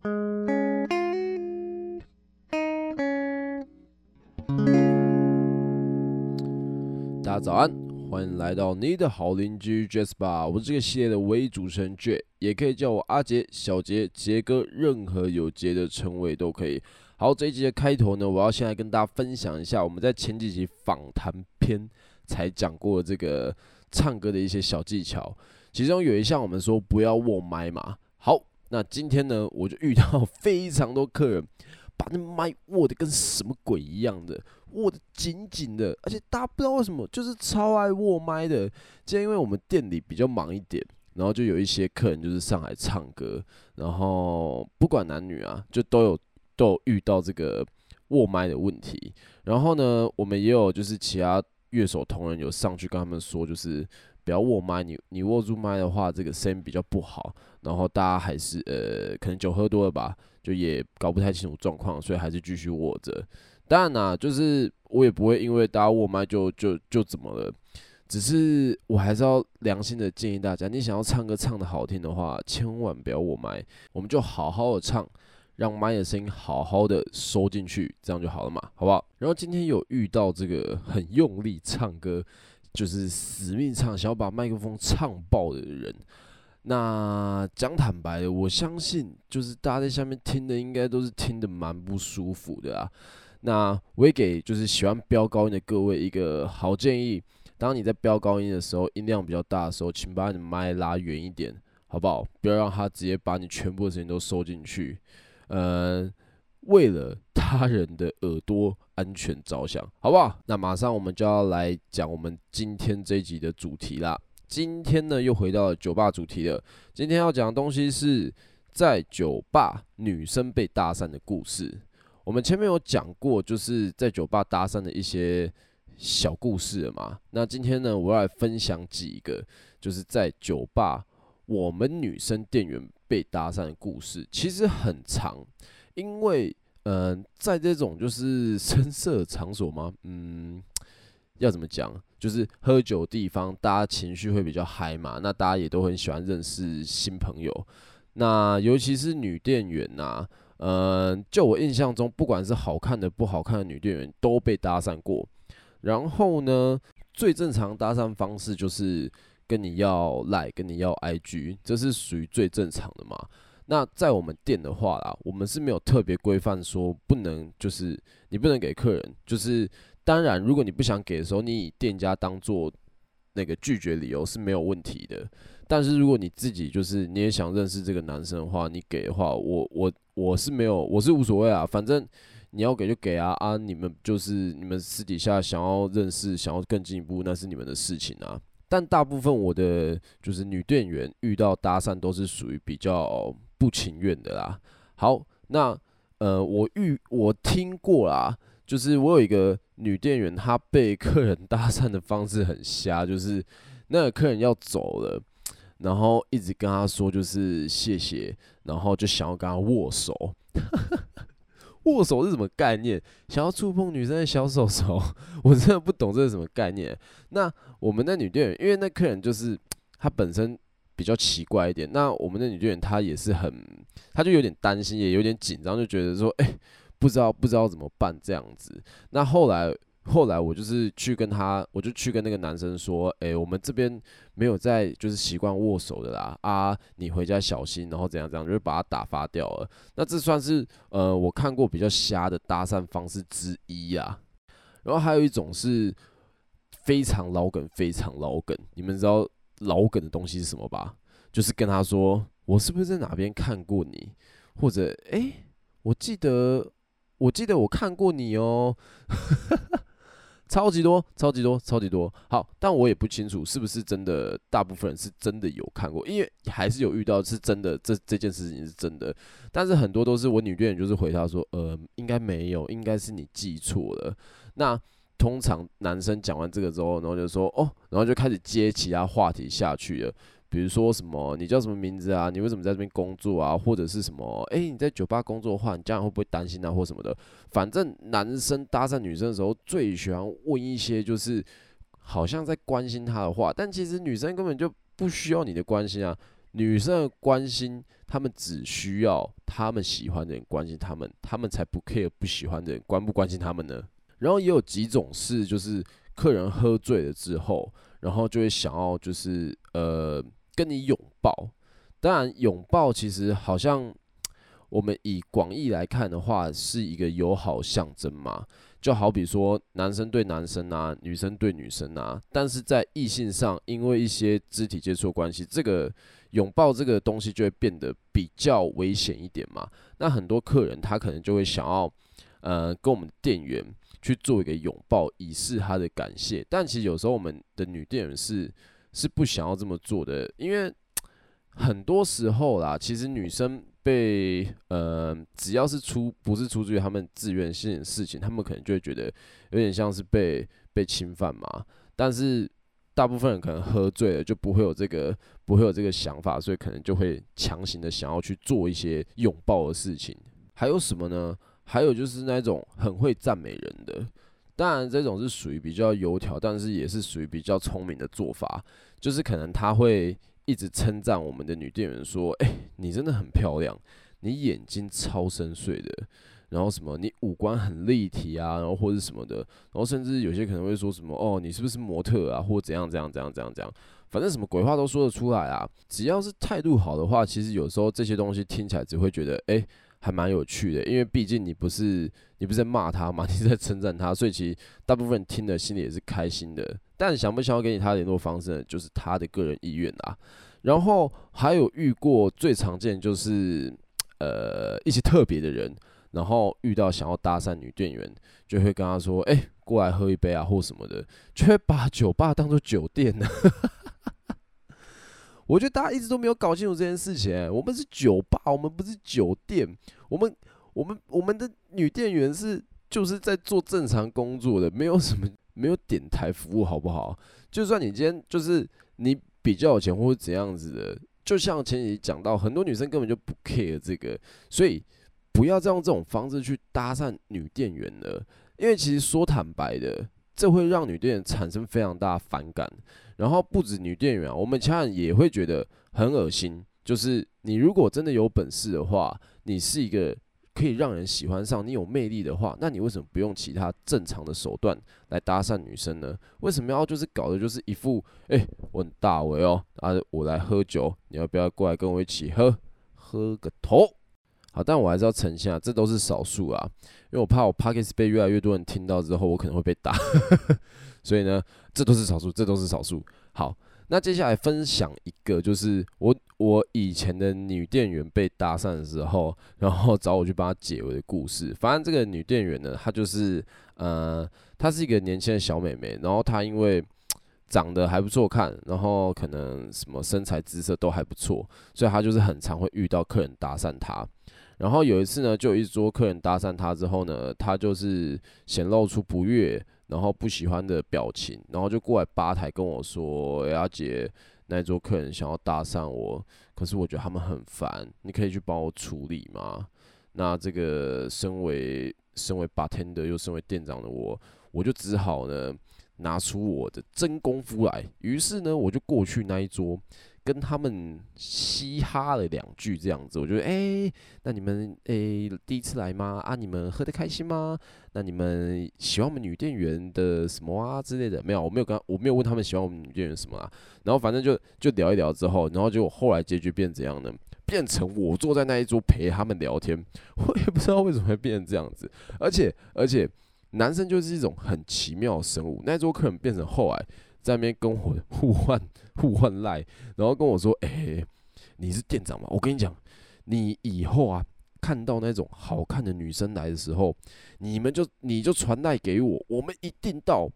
大家早安，欢迎来到你的好邻居杰斯霸，我是这个系列的唯一主持人杰，也可以叫我阿杰、小杰、杰哥，任何有杰的称谓都可以。好，这一集的开头呢，我要先来跟大家分享一下我们在前几集访谈篇才讲过的这个唱歌的一些小技巧，其中有一项我们说不要握麦嘛。好，那今天呢，我就遇到 非常多客人。把那麦握得跟什么鬼一样的，握得紧紧的，而且大家不知道为什么，就是超爱握麦的。今天因为我们店里比较忙一点，然后就有一些客人就是上来唱歌，然后不管男女啊，就都有都有遇到这个握麦的问题。然后呢，我们也有就是其他乐手同仁有上去跟他们说，就是不要握麦，你你握住麦的话，这个声音比较不好。然后大家还是呃，可能酒喝多了吧。就也搞不太清楚状况，所以还是继续握着。当然啦，就是我也不会因为大家握麦就就就怎么了，只是我还是要良心的建议大家，你想要唱歌唱得好听的话，千万不要握麦，我们就好好的唱，让麦的声音好好的收进去，这样就好了嘛，好不好？然后今天有遇到这个很用力唱歌，就是死命唱，想要把麦克风唱爆的人。那讲坦白的，我相信就是大家在下面听的，应该都是听的蛮不舒服的啊。那我也给就是喜欢飙高音的各位一个好建议：当你在飙高音的时候，音量比较大的时候，请把你的麦拉远一点，好不好？不要让它直接把你全部的声音都收进去。嗯，为了他人的耳朵安全着想，好不好？那马上我们就要来讲我们今天这一集的主题啦。今天呢，又回到了酒吧主题了。今天要讲的东西是在酒吧女生被搭讪的故事。我们前面有讲过，就是在酒吧搭讪的一些小故事了嘛。那今天呢，我要来分享几个，就是在酒吧我们女生店员被搭讪的故事。其实很长，因为、呃，在这种就是声色场所吗，嗯。要怎么讲？就是喝酒地方，大家情绪会比较嗨嘛。那大家也都很喜欢认识新朋友。那尤其是女店员呐、嗯、呃，就我印象中，不管是好看的、不好看的女店员，都被搭讪过。然后呢，最正常搭讪方式就是跟你要赖，跟你要 IG，这是属于最正常的嘛。那在我们店的话啦，我们是没有特别规范说不能，就是你不能给客人，就是。当然，如果你不想给的时候，你以店家当做那个拒绝理由是没有问题的。但是如果你自己就是你也想认识这个男生的话，你给的话，我我我是没有，我是无所谓啊，反正你要给就给啊啊！你们就是你们私底下想要认识，想要更进一步，那是你们的事情啊。但大部分我的就是女店员遇到搭讪都是属于比较不情愿的啦。好，那呃，我遇我听过啦。就是我有一个女店员，她被客人搭讪的方式很瞎，就是那个客人要走了，然后一直跟她说就是谢谢，然后就想要跟她握手，握手是什么概念？想要触碰女生的小手手，我真的不懂这是什么概念。那我们的女店员，因为那客人就是她本身比较奇怪一点，那我们的女队员她也是很，她就有点担心，也有点紧张，就觉得说，哎、不知道不知道怎么办这样子，那后来后来我就是去跟她，我就去跟那个男生说，哎、我们这边没有在就是习惯握手的啦，啊，你回家小心，然后怎样怎样，就是把他打发掉了。那这算是呃我看过比较瞎的搭讪方式之一啊。然后还有一种是非常老梗，非常老梗，你们知道老梗的东西是什么吧？就是跟他说，我是不是在哪边看过你，或者哎、我记得。我记得我看过你哦，超级多，超级多，超级多。好，但我也不清楚是不是真的，大部分人是真的有看过，因为还是有遇到是真的，这这件事情是真的。但是很多都是我女队员就是回答说，呃，应该没有，应该是你记错了。那通常男生讲完这个之后，然后就说哦，然后就开始接其他话题下去了。比如说什么，你叫什么名字啊？你为什么在这边工作啊？或者是什么？诶、你在酒吧工作的话，你家人会不会担心啊？或什么的？反正男生搭讪女生的时候，最喜欢问一些就是好像在关心她的话，但其实女生根本就不需要你的关心啊。女生的关心他们只需要他们喜欢的人关心他们，他们才不 care 不喜欢的人关不关心他们呢？然后也有几种是，就是客人喝醉了之后，然后就会想要就是呃跟你拥抱。当然，拥抱其实好像我们以广义来看的话，是一个友好象征嘛。就好比说男生对男生啊，女生对女生啊，但是在异性上，因为一些肢体接触关系，这个拥抱这个东西就会变得比较危险一点嘛。那很多客人他可能就会想要，呃，跟我们店员去做一个拥抱，以示他的感谢。但其实有时候我们的女店员是是不想要这么做的，因为很多时候啦，其实女生。被呃，只要是出不是出自于他们自愿性的事情，他们可能就会觉得有点像是被被侵犯嘛。但是大部分人可能喝醉了，就不会有这个不会有这个想法，所以可能就会强行的想要去做一些拥抱的事情。还有什么呢？还有就是那种很会赞美人的，当然这种是属于比较油条，但是也是属于比较聪明的做法，就是可能他会。一直称赞我们的女店员说：“哎、你真的很漂亮，你眼睛超深邃的，然后什么，你五官很立体啊，然后或者什么的，然后甚至有些可能会说什么哦，你是不是模特啊，或怎样怎样怎样怎样怎样，反正什么鬼话都说得出来啊。只要是态度好的话，其实有时候这些东西听起来只会觉得哎、还蛮有趣的，因为毕竟你不是你不是在骂他嘛，你是在称赞他，所以其实大部分人听的心里也是开心的。”但想不想要给你他联络方式呢？就是他的个人意愿啊。然后还有遇过最常见就是，呃，一些特别的人，然后遇到想要搭讪女店员，就会跟他说：“哎、过来喝一杯啊，或什么的。”就会把酒吧当做酒店呢。我觉得大家一直都没有搞清楚这件事情。我们是酒吧，我们不是酒店。我们、我们、我们的女店员是就是在做正常工作的，没有什么。没有点台服务好不好？就算你今天就是你比较有钱或者怎样子的，就像前几集讲到，很多女生根本就不 care 这个，所以不要再用这种方式去搭讪女店员了。因为其实说坦白的，这会让女店员产生非常大的反感。然后不止女店员啊，我们其他人也会觉得很恶心。就是你如果真的有本事的话，你是一个。可以让人喜欢上你有魅力的话，那你为什么不用其他正常的手段来搭讪女生呢？为什么要就是搞的就是一副哎、我很大尾哦，啊，我来喝酒，你要不要过来跟我一起喝？喝个头！好，但我还是要澄清啊，这都是少数啊，因为我怕我 Podcast 被越来越多人听到之后，我可能会被打，所以呢，这都是少数，这都是少数。好。那接下来分享一个，就是我我以前的女店员被搭讪的时候，然后找我去帮她解围的故事。反正这个女店员呢，她就是呃，她是一个年轻的小美眉，然后她因为长得还不错看，然后可能什么身材姿色都还不错，所以她就是很常会遇到客人搭讪她。然后有一次呢，就有一桌客人搭讪他之后呢，他就是显露出不悦。然后不喜欢的表情，然后就过来吧台跟我说：“哎，阿姐，那一桌客人想要搭讪我，可是我觉得他们很烦，你可以去帮我处理吗？”那这个身为身为 bartender 又身为店长的我，我就只好呢拿出我的真功夫来。于是呢，我就过去那一桌。跟他们嘻哈了两句，这样子，我觉得，哎、那你们，哎、第一次来吗？啊，你们喝得开心吗？那你们喜欢我们女店员的什么啊之类的？没有，我没有跟，我没有问他们喜欢我们女店员什么啊。然后反正就就聊一聊之后，然后结果后来结局变怎样呢？变成我坐在那一桌陪他们聊天，我也不知道为什么会变成这样子。而且而且，男生就是一种很奇妙的生物。那一桌客人变成后来。在那边跟我互换 互换赖，然后跟我说：“哎、你是店长吗？我跟你讲，你以后啊，看到那种好看的女生来的时候，你们就你就传赖给我，我们一定到。”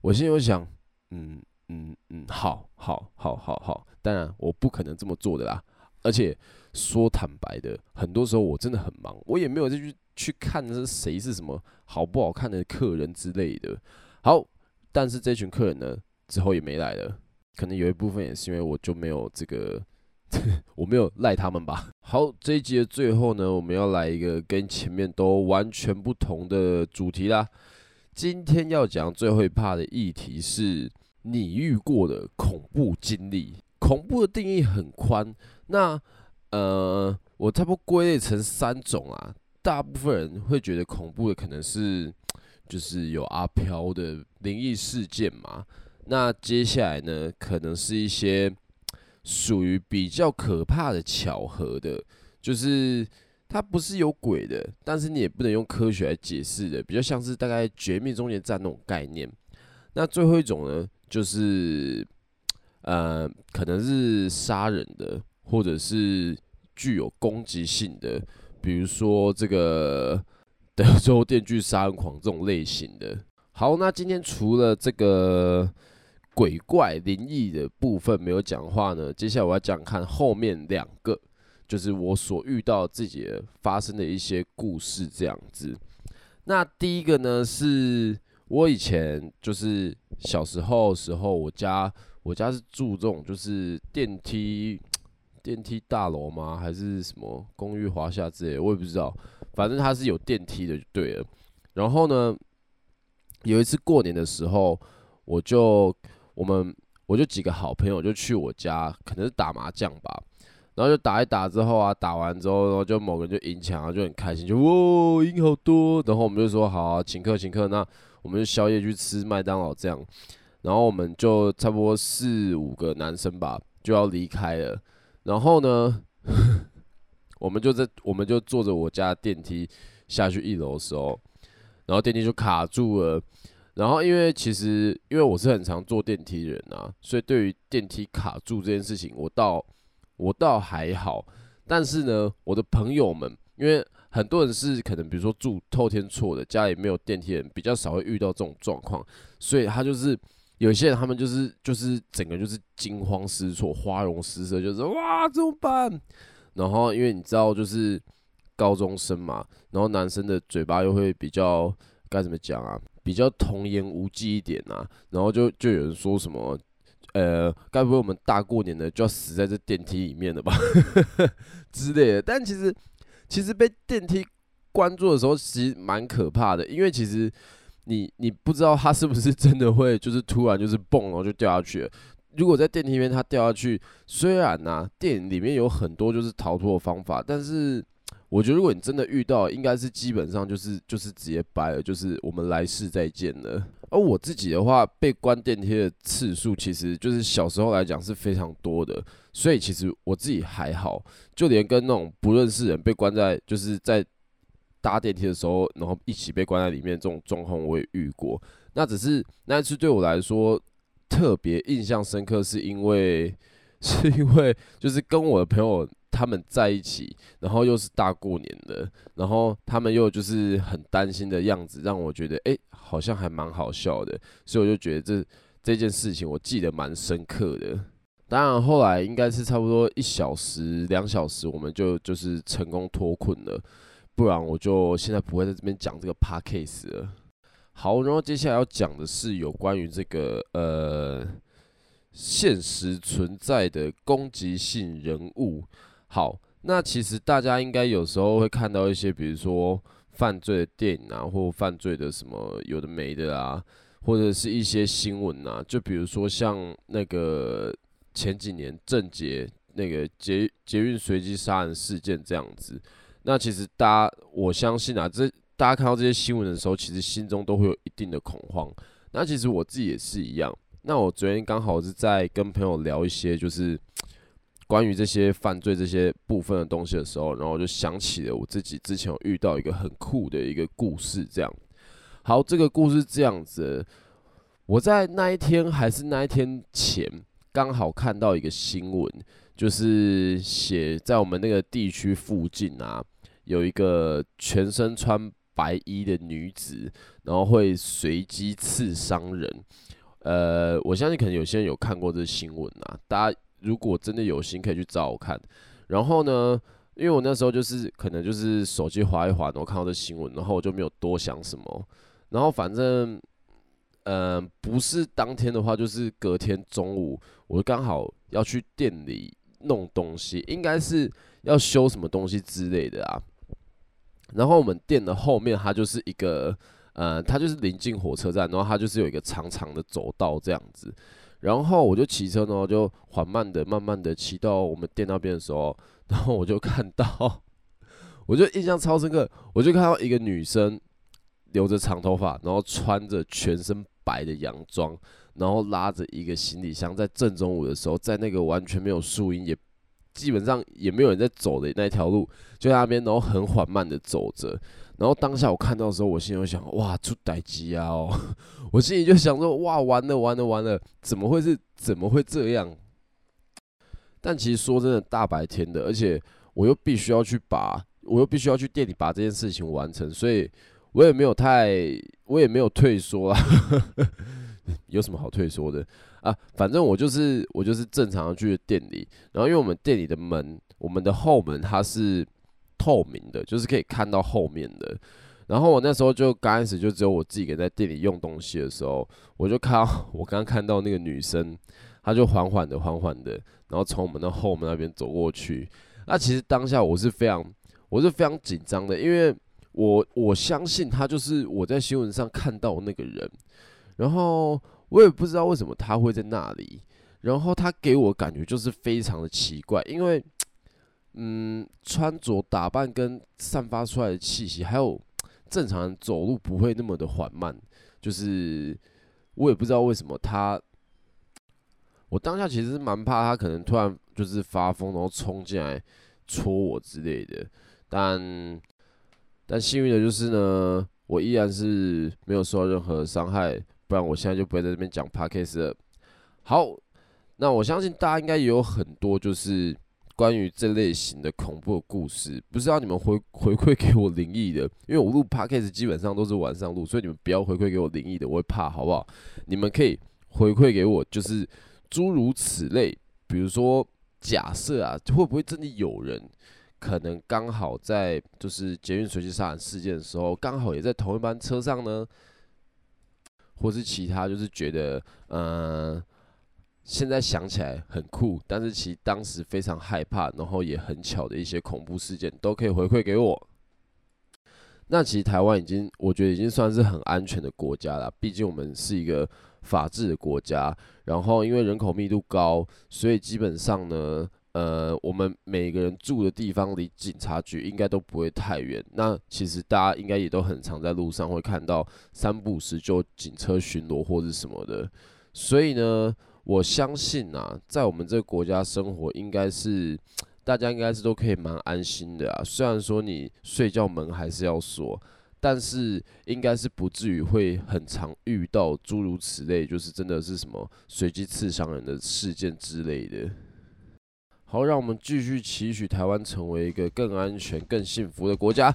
我心里想：“嗯嗯嗯，好好好好好，当然我不可能这么做的啦。而且说坦白的，很多时候我真的很忙，我也没有再去去看是谁是什么好不好看的客人之类的。好。”但是这群客人呢，之后也没来了，可能有一部分也是因为我就没有这个，我没有赖他们吧。好，这一集的最后呢，我们要来一个跟前面都完全不同的主题啦。今天要讲最后一 part 的议题是你遇过的恐怖经历。恐怖的定义很宽，那呃，我差不多归类成三种啊。大部分人会觉得恐怖的可能是就是有阿飘的灵异事件嘛。那接下来呢，可能是一些属于比较可怕的巧合的，就是它不是有鬼的，但是你也不能用科学来解释的，比较像是大概绝命终结站那种概念。那最后一种呢，就是呃，可能是杀人的，或者是具有攻击性的，比如说这个德州 电锯杀人狂这种类型的。好，那今天除了这个。鬼怪灵异的部分没有讲话呢，接下来我要讲看后面两个，就是我所遇到自己发生的一些故事这样子。那第一个呢，是我以前就是小时候时候，我家我家是住这种就是电梯电梯大楼吗？还是什么公寓华夏之类，我也不知道，反正它是有电梯的就对了。然后呢，有一次过年的时候，我就。我们我就几个好朋友就去我家，可能是打麻将吧，然后就打一打之后啊，打完之后，然后就某个人就赢钱啊，就很开心，就哇赢好多，然后我们就说好，请客请客，那我们就宵夜去吃麦当劳这样，然后我们就差不多四五个男生吧，就要离开了，然后呢，我们就在我们就坐着我家电梯下去一楼的时候，然后电梯就卡住了。然后，因为其实因为我是很常坐电梯的人啊，所以对于电梯卡住这件事情，我倒我倒还好。但是呢，我的朋友们，因为很多人是可能比如说住透天厝的，家里没有电梯的人，比较少会遇到这种状况，所以他就是有些人他们就是就是整个就是惊慌失措、花容失色，就是哇怎么办？然后因为你知道就是高中生嘛，然后男生的嘴巴又会比较该怎么讲啊？比较童言无忌一点啊，然后就就有人说什么，呃，该不会我们大过年的就要死在这电梯里面了吧 之类的？但其实其实被电梯关住的时候，其实蛮可怕的，因为其实你你不知道它是不是真的会就是突然就是蹦，然后就掉下去。如果在电梯里面它掉下去，虽然呢、电影里面有很多就是逃脱的方法，但是。我觉得如果你真的遇到，应该是基本上就是就是直接掰了，就是我们来世再见了。而我自己的话，被关电梯的次数，其实就是小时候来讲是非常多的，所以其实我自己还好，就连跟那种不认识人被关在，就是在搭电梯的时候，然后一起被关在里面这种状况，我也遇过。那只是那一次对我来说特别印象深刻，是因为 是因为就是跟我的朋友。他们在一起，然后又是大过年的，然后他们又就是很担心的样子，让我觉得哎、好像还蛮好笑的，所以我就觉得这这件事情我记得蛮深刻的。当然后来应该是差不多一小时、两小时，我们就就是成功脱困了，不然我就现在不会在这边讲这个 podcast 了。好，然后接下来要讲的是有关于这个呃现实存在的攻击性人物。好，那其实大家应该有时候会看到一些，比如说犯罪的电影啊，或犯罪的什么有的没的啊，或者是一些新闻啊，就比如说像那个前几年郑捷那个捷捷运随机杀人事件这样子。那其实大家我相信啊，这大家看到这些新闻的时候，其实心中都会有一定的恐慌。那其实我自己也是一样。那我昨天刚好是在跟朋友聊一些，就是。关于这些犯罪这些部分的东西的时候，然后就想起了我自己之前有遇到一个很酷的一个故事。这样，好，这个故事这样子，我在那一天还是那一天前，刚好看到一个新闻，就是写在我们那个地区附近啊，有一个全身穿白衣的女子，然后会随机刺伤人。呃，我相信可能有些人有看过这新闻啊，大家。如果真的有心，可以去找我看。然后呢，因为我那时候就是可能就是手机滑一滑，然后看到这新闻，然后我就没有多想什么。然后反正，嗯、不是当天的话，就是隔天中午，我刚好要去店里弄东西，应该是要修什么东西之类的啊。然后我们店的后面，它就是一个，呃，它就是临近火车站，然后它就是有一个长长的走道这样子。然后我就骑车呢，就缓慢的、慢慢的骑到我们店那边的时候，然后我就看到，我就印象超深刻，我就看到一个女生留着长头发，然后穿着全身白的洋装，然后拉着一个行李箱，在正中午的时候，在那个完全没有树荫，也基本上也没有人在走的那条路，就在那边，然后很缓慢的走着。然后当下我看到的时候，我心里想：哇，出代机啊！哦，我心里就想说：哇，完了完了完了，怎么会是怎么会这样？但其实说真的，大白天的，而且我又必须要去把，我又必须要去店里把这件事情完成，所以我也没有太，我也没有退缩啊。有什么好退缩的啊？反正我就是我就是正常的去店里，然后因为我们店里的门，我们的后门它是。透明的，就是可以看到后面的。然后我那时候就刚开始就只有我自己给在店里用东西的时候，我就看到 我刚刚看到那个女生，她就缓缓的、缓缓的，然后从我们的后门那边走过去。那其实当下我是非常、我是非常紧张的，因为我我相信她就是我在新闻上看到那个人。然后我也不知道为什么他会在那里，然后他给我感觉就是非常的奇怪，因为。嗯，穿着打扮跟散发出来的气息，还有正常人走路不会那么的缓慢，就是我也不知道为什么他，我当下其实蛮怕他可能突然就是发疯，然后冲进来戳我之类的。但但幸运的就是呢，我依然是没有受到任何伤害，不然我现在就不会在这边讲 Podcast 了。好，那我相信大家应该也有很多就是。关于这类型的恐怖的故事，不是要你们回回馈给我灵异的，因为我录 podcast 基本上都是晚上录，所以你们不要回馈给我灵异的，我会怕，好不好？你们可以回馈给我，就是诸如此类，比如说假设啊，会不会真的有人可能刚好在就是捷运随机杀人事件的时候，刚好也在同一班车上呢？或是其他就是觉得，嗯、现在想起来很酷，但是其实当时非常害怕，然后也很巧的一些恐怖事件都可以回馈给我。那其实台湾已经，我觉得已经算是很安全的国家了，毕竟我们是一个法治的国家。然后因为人口密度高，所以基本上呢，呃，我们每个人住的地方离警察局应该都不会太远。那其实大家应该也都很常在路上会看到三不五时就警车巡逻或是什么的，所以呢。我相信啊，在我们这个国家生活，应该是大家应该是都可以蛮安心的啊。虽然说你睡觉门还是要锁，但是应该是不至于会很常遇到诸如此类，就是真的是什么随机刺伤人的事件之类的。好，让我们继续期许台湾成为一个更安全、更幸福的国家。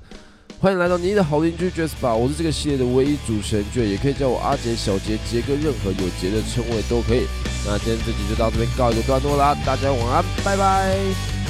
欢迎来到你的好邻居 Jasper，我是这个系列的唯一主持人 J，也可以叫我阿杰、小杰、杰哥，任何有杰的称谓都可以。那今天这集就到这边告一个段落啦，大家晚安，拜拜。